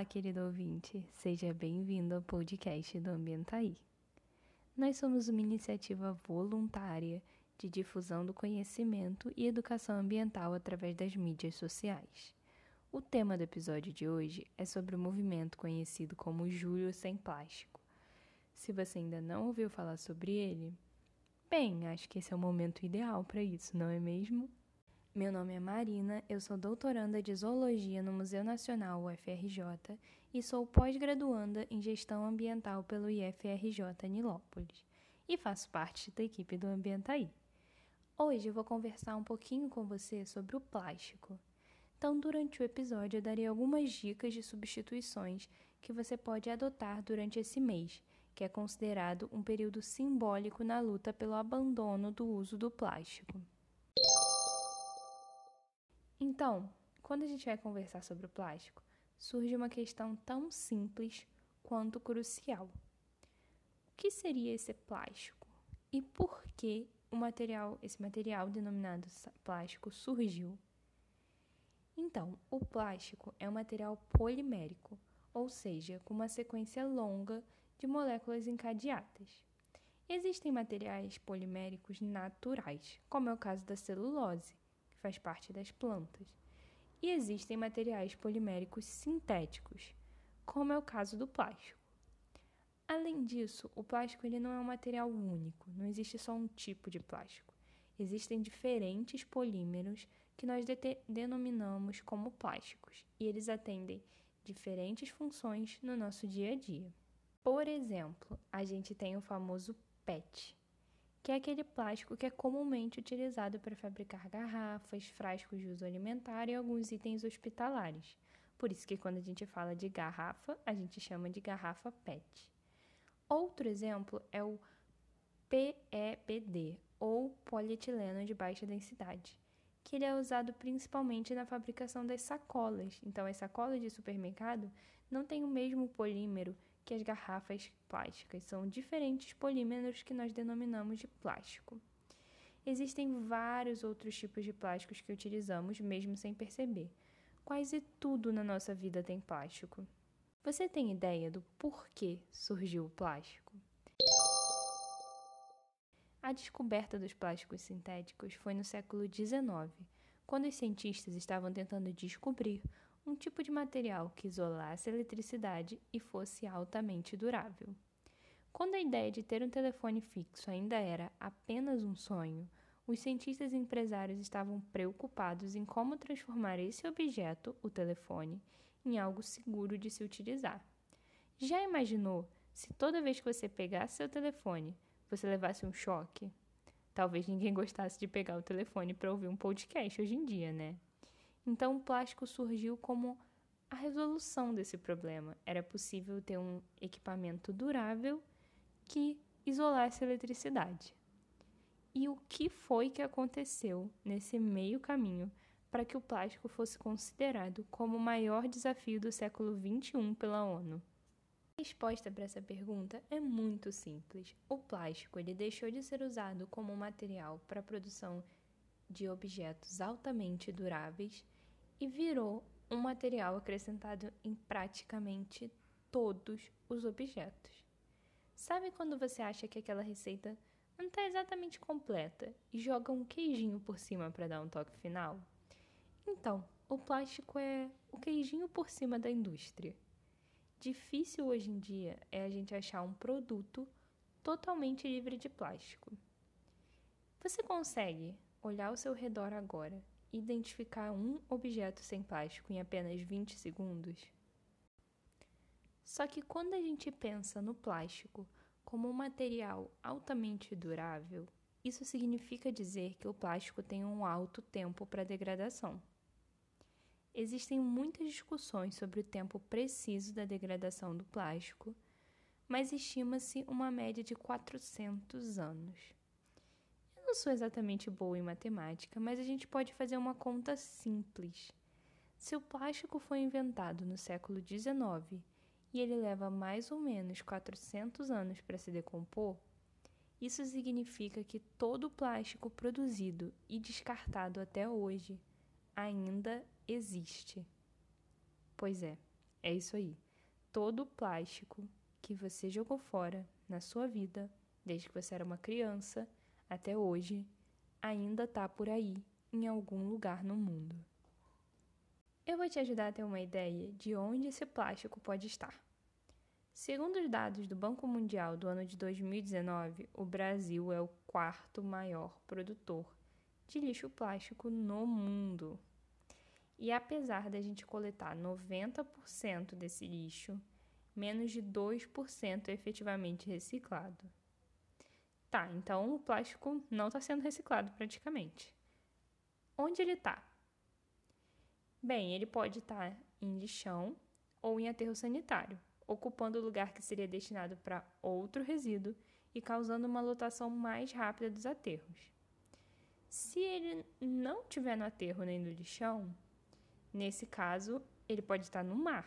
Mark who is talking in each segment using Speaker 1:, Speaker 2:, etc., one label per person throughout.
Speaker 1: Olá, querido ouvinte, seja bem-vindo ao podcast do Ambientaí. Nós somos uma iniciativa voluntária de difusão do conhecimento e educação ambiental através das mídias sociais. O tema do episódio de hoje é sobre o movimento conhecido como Julho Sem Plástico. Se você ainda não ouviu falar sobre ele, bem, acho que esse é o momento ideal para isso, não é mesmo? Meu nome é Marina, eu sou doutoranda de Zoologia no Museu Nacional UFRJ e sou pós-graduanda em Gestão Ambiental pelo IFRJ Nilópolis e faço parte da equipe do Ambientaí. Hoje eu vou conversar um pouquinho com você sobre o plástico. Então, durante o episódio, eu darei algumas dicas de substituições que você pode adotar durante esse mês, que é considerado um período simbólico na luta pelo abandono do uso do plástico. Então, quando a gente vai conversar sobre o plástico, surge uma questão tão simples quanto crucial. O que seria esse plástico? E por que o material, esse material denominado plástico surgiu? Então, o plástico é um material polimérico, ou seja, com uma sequência longa de moléculas encadeadas. Existem materiais poliméricos naturais, como é o caso da celulose, faz parte das plantas. E existem materiais poliméricos sintéticos, como é o caso do plástico. Além disso, o plástico ele não é um material único, não existe só um tipo de plástico. Existem diferentes polímeros que nós de denominamos como plásticos, e eles atendem diferentes funções no nosso dia a dia. Por exemplo, a gente tem o famoso PET, que é aquele plástico que é comumente utilizado para fabricar garrafas, frascos de uso alimentar e alguns itens hospitalares. Por isso que quando a gente fala de garrafa, a gente chama de garrafa PET. Outro exemplo é o PEPD, ou polietileno de baixa densidade, que ele é usado principalmente na fabricação das sacolas. Então, as sacolas de supermercado não têm o mesmo polímero que as garrafas plásticas são diferentes polímeros que nós denominamos de plástico. Existem vários outros tipos de plásticos que utilizamos mesmo sem perceber. Quase tudo na nossa vida tem plástico. Você tem ideia do porquê surgiu o plástico? A descoberta dos plásticos sintéticos foi no século XIX, quando os cientistas estavam tentando descobrir um tipo de material que isolasse a eletricidade e fosse altamente durável. Quando a ideia de ter um telefone fixo ainda era apenas um sonho, os cientistas e empresários estavam preocupados em como transformar esse objeto, o telefone, em algo seguro de se utilizar. Já imaginou se toda vez que você pegasse seu telefone, você levasse um choque? Talvez ninguém gostasse de pegar o telefone para ouvir um podcast hoje em dia, né? Então, o plástico surgiu como a resolução desse problema. Era possível ter um equipamento durável que isolasse a eletricidade. E o que foi que aconteceu nesse meio caminho para que o plástico fosse considerado como o maior desafio do século XXI pela ONU? A resposta para essa pergunta é muito simples. O plástico ele deixou de ser usado como material para a produção de objetos altamente duráveis e virou um material acrescentado em praticamente todos os objetos. Sabe quando você acha que aquela receita não está exatamente completa e joga um queijinho por cima para dar um toque final? Então, o plástico é o queijinho por cima da indústria. Difícil hoje em dia é a gente achar um produto totalmente livre de plástico. Você consegue olhar ao seu redor agora identificar um objeto sem plástico em apenas 20 segundos? Só que quando a gente pensa no plástico como um material altamente durável, isso significa dizer que o plástico tem um alto tempo para degradação. Existem muitas discussões sobre o tempo preciso da degradação do plástico, mas estima-se uma média de 400 anos não sou exatamente boa em matemática, mas a gente pode fazer uma conta simples. Se o plástico foi inventado no século XIX e ele leva mais ou menos 400 anos para se decompor, isso significa que todo o plástico produzido e descartado até hoje ainda existe. Pois é, É isso aí. Todo o plástico que você jogou fora na sua vida, desde que você era uma criança até hoje, ainda está por aí em algum lugar no mundo. Eu vou te ajudar a ter uma ideia de onde esse plástico pode estar. Segundo os dados do Banco Mundial do ano de 2019, o Brasil é o quarto maior produtor de lixo plástico no mundo. E apesar da gente coletar 90% desse lixo, menos de 2% é efetivamente reciclado. Tá, então o plástico não está sendo reciclado praticamente. Onde ele está? Bem, ele pode estar tá em lixão ou em aterro sanitário, ocupando o lugar que seria destinado para outro resíduo e causando uma lotação mais rápida dos aterros. Se ele não estiver no aterro nem no lixão, nesse caso, ele pode estar no mar.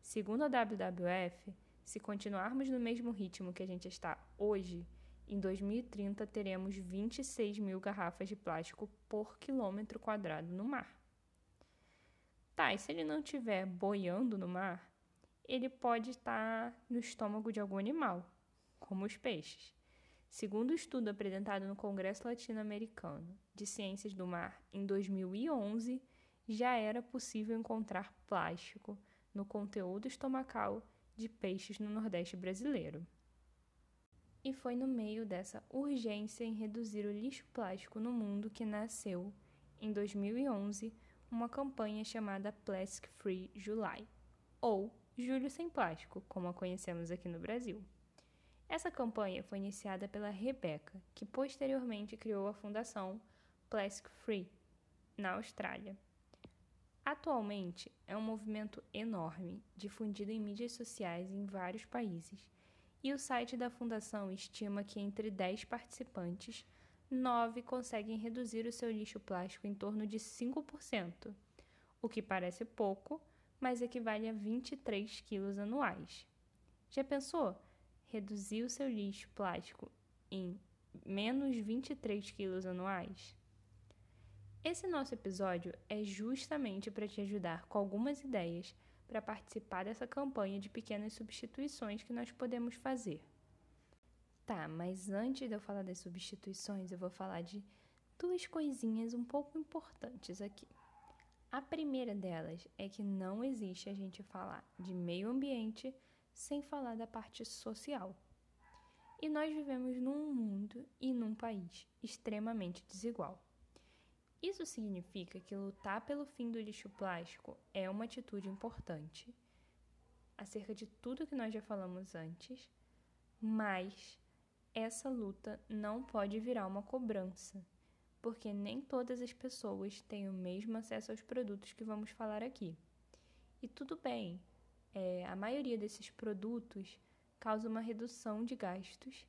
Speaker 1: Segundo a WWF, se continuarmos no mesmo ritmo que a gente está hoje, em 2030 teremos 26 mil garrafas de plástico por quilômetro quadrado no mar. Tá, e se ele não estiver boiando no mar, ele pode estar no estômago de algum animal, como os peixes. Segundo o estudo apresentado no Congresso Latino-Americano de Ciências do Mar em 2011, já era possível encontrar plástico no conteúdo estomacal de peixes no Nordeste brasileiro. E foi no meio dessa urgência em reduzir o lixo plástico no mundo que nasceu, em 2011, uma campanha chamada Plastic Free July, ou Julho Sem Plástico, como a conhecemos aqui no Brasil. Essa campanha foi iniciada pela Rebecca, que posteriormente criou a fundação Plastic Free, na Austrália. Atualmente, é um movimento enorme, difundido em mídias sociais em vários países, e o site da fundação estima que entre 10 participantes, 9 conseguem reduzir o seu lixo plástico em torno de 5%, o que parece pouco, mas equivale a 23 quilos anuais. Já pensou reduzir o seu lixo plástico em menos 23 quilos anuais? Esse nosso episódio é justamente para te ajudar com algumas ideias para participar dessa campanha de pequenas substituições que nós podemos fazer. Tá, mas antes de eu falar das substituições, eu vou falar de duas coisinhas um pouco importantes aqui. A primeira delas é que não existe a gente falar de meio ambiente sem falar da parte social. E nós vivemos num mundo e num país extremamente desigual. Isso significa que lutar pelo fim do lixo plástico é uma atitude importante, acerca de tudo que nós já falamos antes, mas essa luta não pode virar uma cobrança, porque nem todas as pessoas têm o mesmo acesso aos produtos que vamos falar aqui. E tudo bem, é, a maioria desses produtos causa uma redução de gastos,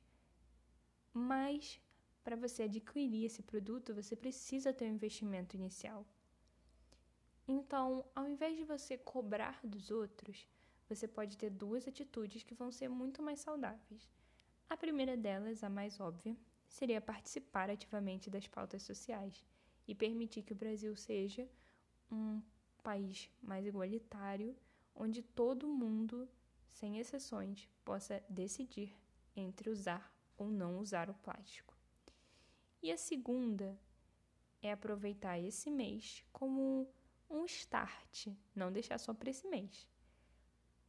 Speaker 1: mas para você adquirir esse produto, você precisa ter um investimento inicial. Então, ao invés de você cobrar dos outros, você pode ter duas atitudes que vão ser muito mais saudáveis. A primeira delas, a mais óbvia, seria participar ativamente das pautas sociais e permitir que o Brasil seja um país mais igualitário, onde todo mundo, sem exceções, possa decidir entre usar ou não usar o plástico. E a segunda é aproveitar esse mês como um start, não deixar só para esse mês,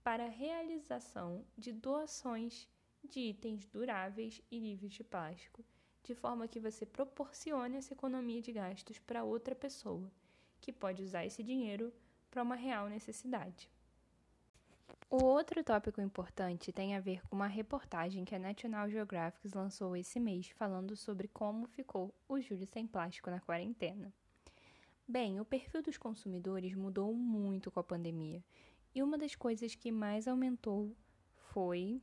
Speaker 1: para a realização de doações de itens duráveis e livres de plástico, de forma que você proporcione essa economia de gastos para outra pessoa, que pode usar esse dinheiro para uma real necessidade. O outro tópico importante tem a ver com uma reportagem que a National Geographic lançou esse mês falando sobre como ficou o julho sem plástico na quarentena. Bem, o perfil dos consumidores mudou muito com a pandemia, e uma das coisas que mais aumentou foi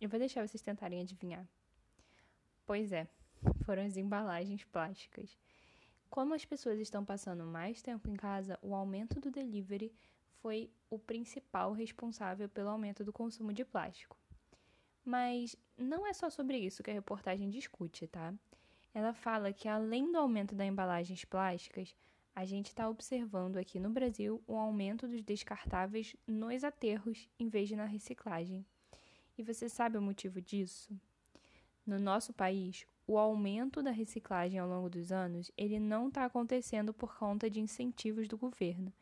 Speaker 1: eu vou deixar vocês tentarem adivinhar. Pois é, foram as embalagens plásticas. Como as pessoas estão passando mais tempo em casa, o aumento do delivery foi o principal responsável pelo aumento do consumo de plástico. Mas não é só sobre isso que a reportagem discute, tá? Ela fala que além do aumento das embalagens plásticas, a gente está observando aqui no Brasil o aumento dos descartáveis nos aterros em vez de na reciclagem. E você sabe o motivo disso? No nosso país, o aumento da reciclagem ao longo dos anos ele não está acontecendo por conta de incentivos do governo,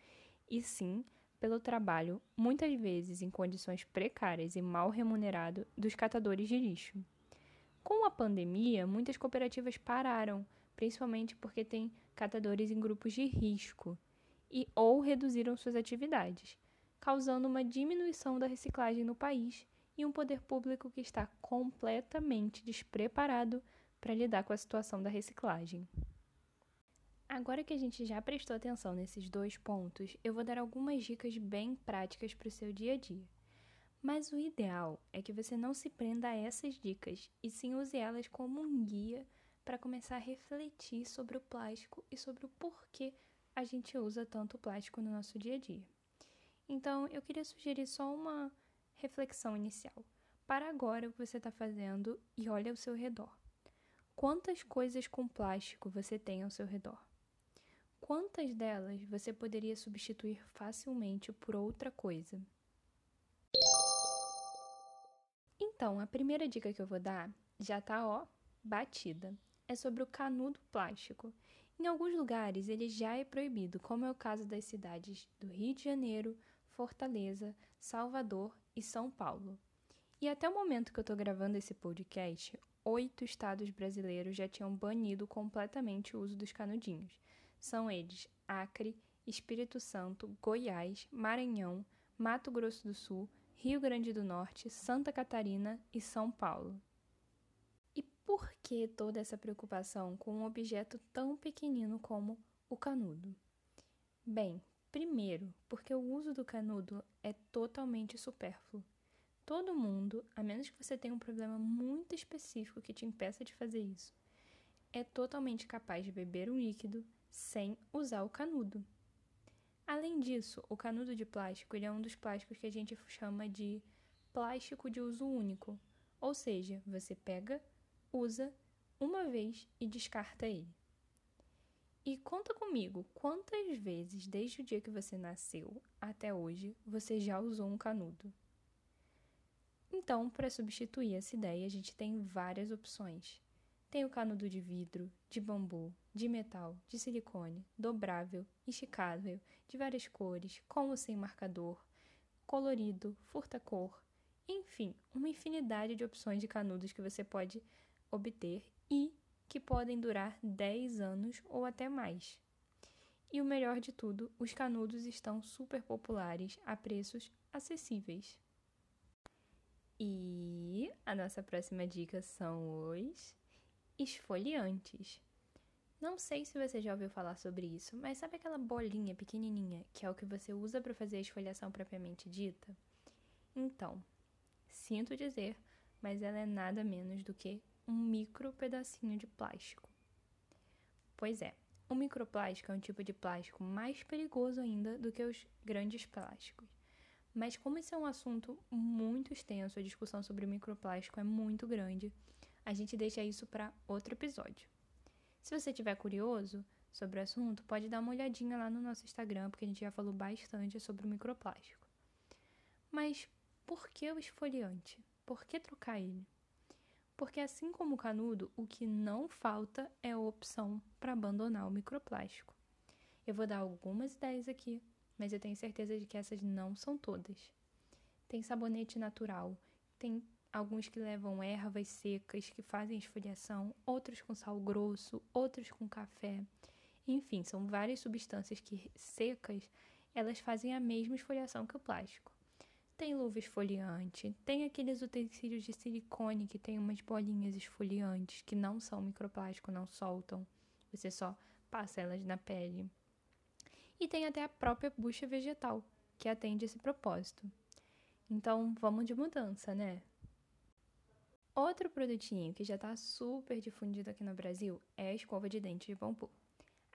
Speaker 1: e sim pelo trabalho, muitas vezes em condições precárias e mal remunerado, dos catadores de lixo. Com a pandemia, muitas cooperativas pararam, principalmente porque têm catadores em grupos de risco e ou reduziram suas atividades, causando uma diminuição da reciclagem no país e um poder público que está completamente despreparado para lidar com a situação da reciclagem. Agora que a gente já prestou atenção nesses dois pontos, eu vou dar algumas dicas bem práticas para o seu dia a dia. Mas o ideal é que você não se prenda a essas dicas e sim use elas como um guia para começar a refletir sobre o plástico e sobre o porquê a gente usa tanto plástico no nosso dia a dia. Então, eu queria sugerir só uma reflexão inicial. Para agora o que você está fazendo e olha ao seu redor. Quantas coisas com plástico você tem ao seu redor? Quantas delas você poderia substituir facilmente por outra coisa? Então, a primeira dica que eu vou dar já tá, ó, batida é sobre o canudo plástico. Em alguns lugares ele já é proibido, como é o caso das cidades do Rio de Janeiro, Fortaleza, Salvador e São Paulo. E até o momento que eu estou gravando esse podcast, oito estados brasileiros já tinham banido completamente o uso dos canudinhos. São eles Acre, Espírito Santo, Goiás, Maranhão, Mato Grosso do Sul, Rio Grande do Norte, Santa Catarina e São Paulo. Por que toda essa preocupação com um objeto tão pequenino como o canudo? Bem, primeiro, porque o uso do canudo é totalmente supérfluo. Todo mundo, a menos que você tenha um problema muito específico que te impeça de fazer isso, é totalmente capaz de beber um líquido sem usar o canudo. Além disso, o canudo de plástico é um dos plásticos que a gente chama de plástico de uso único, ou seja, você pega, usa uma vez e descarta ele. E conta comigo, quantas vezes desde o dia que você nasceu até hoje você já usou um canudo? Então, para substituir essa ideia, a gente tem várias opções. Tem o canudo de vidro, de bambu, de metal, de silicone, dobrável, esticável, de várias cores, com ou sem marcador, colorido, furta-cor, enfim, uma infinidade de opções de canudos que você pode obter e que podem durar 10 anos ou até mais. E o melhor de tudo, os canudos estão super populares a preços acessíveis. E a nossa próxima dica são os esfoliantes. Não sei se você já ouviu falar sobre isso, mas sabe aquela bolinha pequenininha que é o que você usa para fazer a esfoliação propriamente dita? Então, sinto dizer, mas ela é nada menos do que um micro pedacinho de plástico. Pois é, o microplástico é um tipo de plástico mais perigoso ainda do que os grandes plásticos. Mas como esse é um assunto muito extenso, a discussão sobre microplástico é muito grande, a gente deixa isso para outro episódio. Se você estiver curioso sobre o assunto, pode dar uma olhadinha lá no nosso Instagram, porque a gente já falou bastante sobre o microplástico. Mas por que o esfoliante? Por que trocar ele? porque assim como o canudo, o que não falta é a opção para abandonar o microplástico. Eu vou dar algumas ideias aqui, mas eu tenho certeza de que essas não são todas. Tem sabonete natural, tem alguns que levam ervas secas que fazem esfoliação, outros com sal grosso, outros com café. Enfim, são várias substâncias que secas, elas fazem a mesma esfoliação que o plástico. Tem luva esfoliante, tem aqueles utensílios de silicone que tem umas bolinhas esfoliantes que não são microplástico, não soltam. Você só passa elas na pele. E tem até a própria bucha vegetal, que atende esse propósito. Então, vamos de mudança, né? Outro produtinho que já está super difundido aqui no Brasil é a escova de dente de bambu.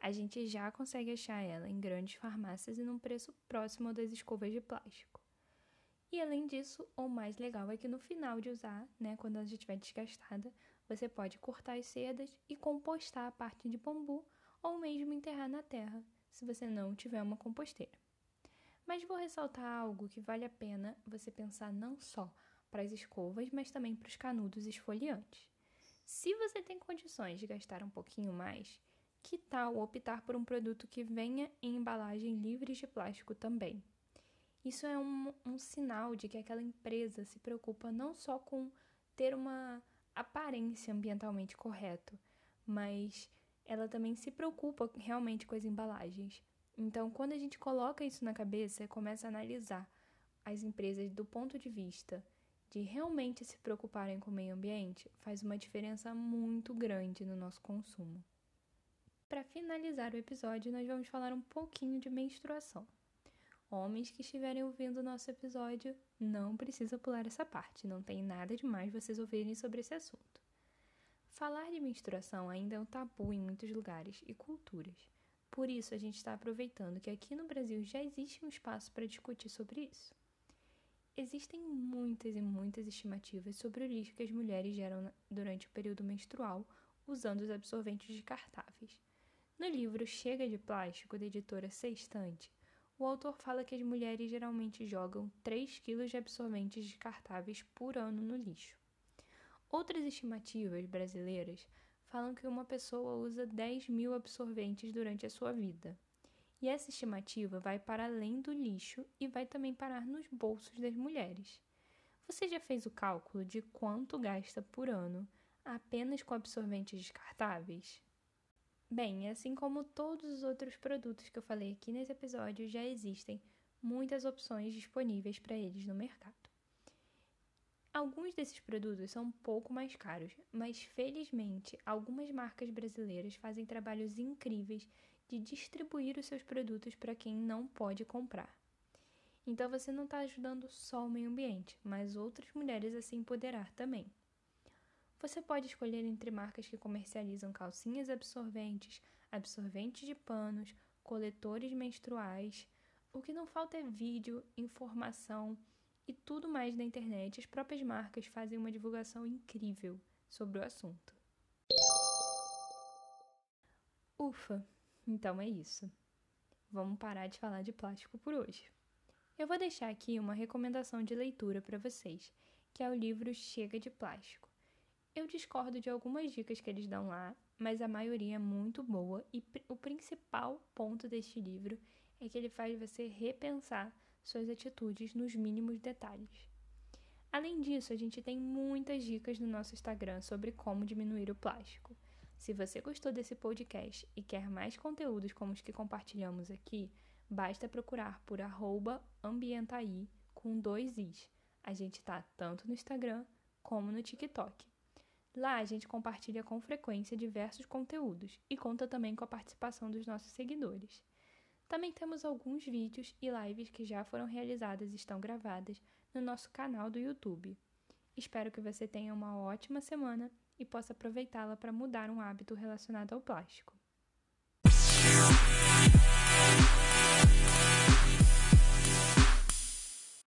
Speaker 1: A gente já consegue achar ela em grandes farmácias e num preço próximo das escovas de plástico. E além disso, o mais legal é que no final de usar, né, quando ela já estiver desgastada, você pode cortar as sedas e compostar a parte de bambu ou mesmo enterrar na terra, se você não tiver uma composteira. Mas vou ressaltar algo que vale a pena você pensar não só para as escovas, mas também para os canudos esfoliantes. Se você tem condições de gastar um pouquinho mais, que tal optar por um produto que venha em embalagem livre de plástico também? Isso é um, um sinal de que aquela empresa se preocupa não só com ter uma aparência ambientalmente correta, mas ela também se preocupa realmente com as embalagens. Então, quando a gente coloca isso na cabeça e começa a analisar as empresas do ponto de vista de realmente se preocuparem com o meio ambiente, faz uma diferença muito grande no nosso consumo. Para finalizar o episódio, nós vamos falar um pouquinho de menstruação. Homens que estiverem ouvindo o nosso episódio, não precisa pular essa parte, não tem nada demais vocês ouvirem sobre esse assunto. Falar de menstruação ainda é um tabu em muitos lugares e culturas. Por isso, a gente está aproveitando que aqui no Brasil já existe um espaço para discutir sobre isso. Existem muitas e muitas estimativas sobre o lixo que as mulheres geram durante o período menstrual usando os absorventes descartáveis. No livro Chega de Plástico, da editora Sextante, o autor fala que as mulheres geralmente jogam 3 kg de absorventes descartáveis por ano no lixo. Outras estimativas brasileiras falam que uma pessoa usa 10 mil absorventes durante a sua vida. E essa estimativa vai para além do lixo e vai também parar nos bolsos das mulheres. Você já fez o cálculo de quanto gasta por ano apenas com absorventes descartáveis? Bem, assim como todos os outros produtos que eu falei aqui nesse episódio, já existem muitas opções disponíveis para eles no mercado. Alguns desses produtos são um pouco mais caros, mas felizmente algumas marcas brasileiras fazem trabalhos incríveis de distribuir os seus produtos para quem não pode comprar. Então você não está ajudando só o meio ambiente, mas outras mulheres a se empoderar também. Você pode escolher entre marcas que comercializam calcinhas absorventes, absorventes de panos, coletores menstruais. O que não falta é vídeo, informação e tudo mais na internet. As próprias marcas fazem uma divulgação incrível sobre o assunto. Ufa, então é isso. Vamos parar de falar de plástico por hoje. Eu vou deixar aqui uma recomendação de leitura para vocês, que é o livro Chega de Plástico. Eu discordo de algumas dicas que eles dão lá, mas a maioria é muito boa e o principal ponto deste livro é que ele faz você repensar suas atitudes nos mínimos detalhes. Além disso, a gente tem muitas dicas no nosso Instagram sobre como diminuir o plástico. Se você gostou desse podcast e quer mais conteúdos como os que compartilhamos aqui, basta procurar por ambientaí com dois i's. A gente tá tanto no Instagram como no TikTok. Lá a gente compartilha com frequência diversos conteúdos e conta também com a participação dos nossos seguidores. Também temos alguns vídeos e lives que já foram realizadas e estão gravadas no nosso canal do YouTube. Espero que você tenha uma ótima semana e possa aproveitá-la para mudar um hábito relacionado ao plástico.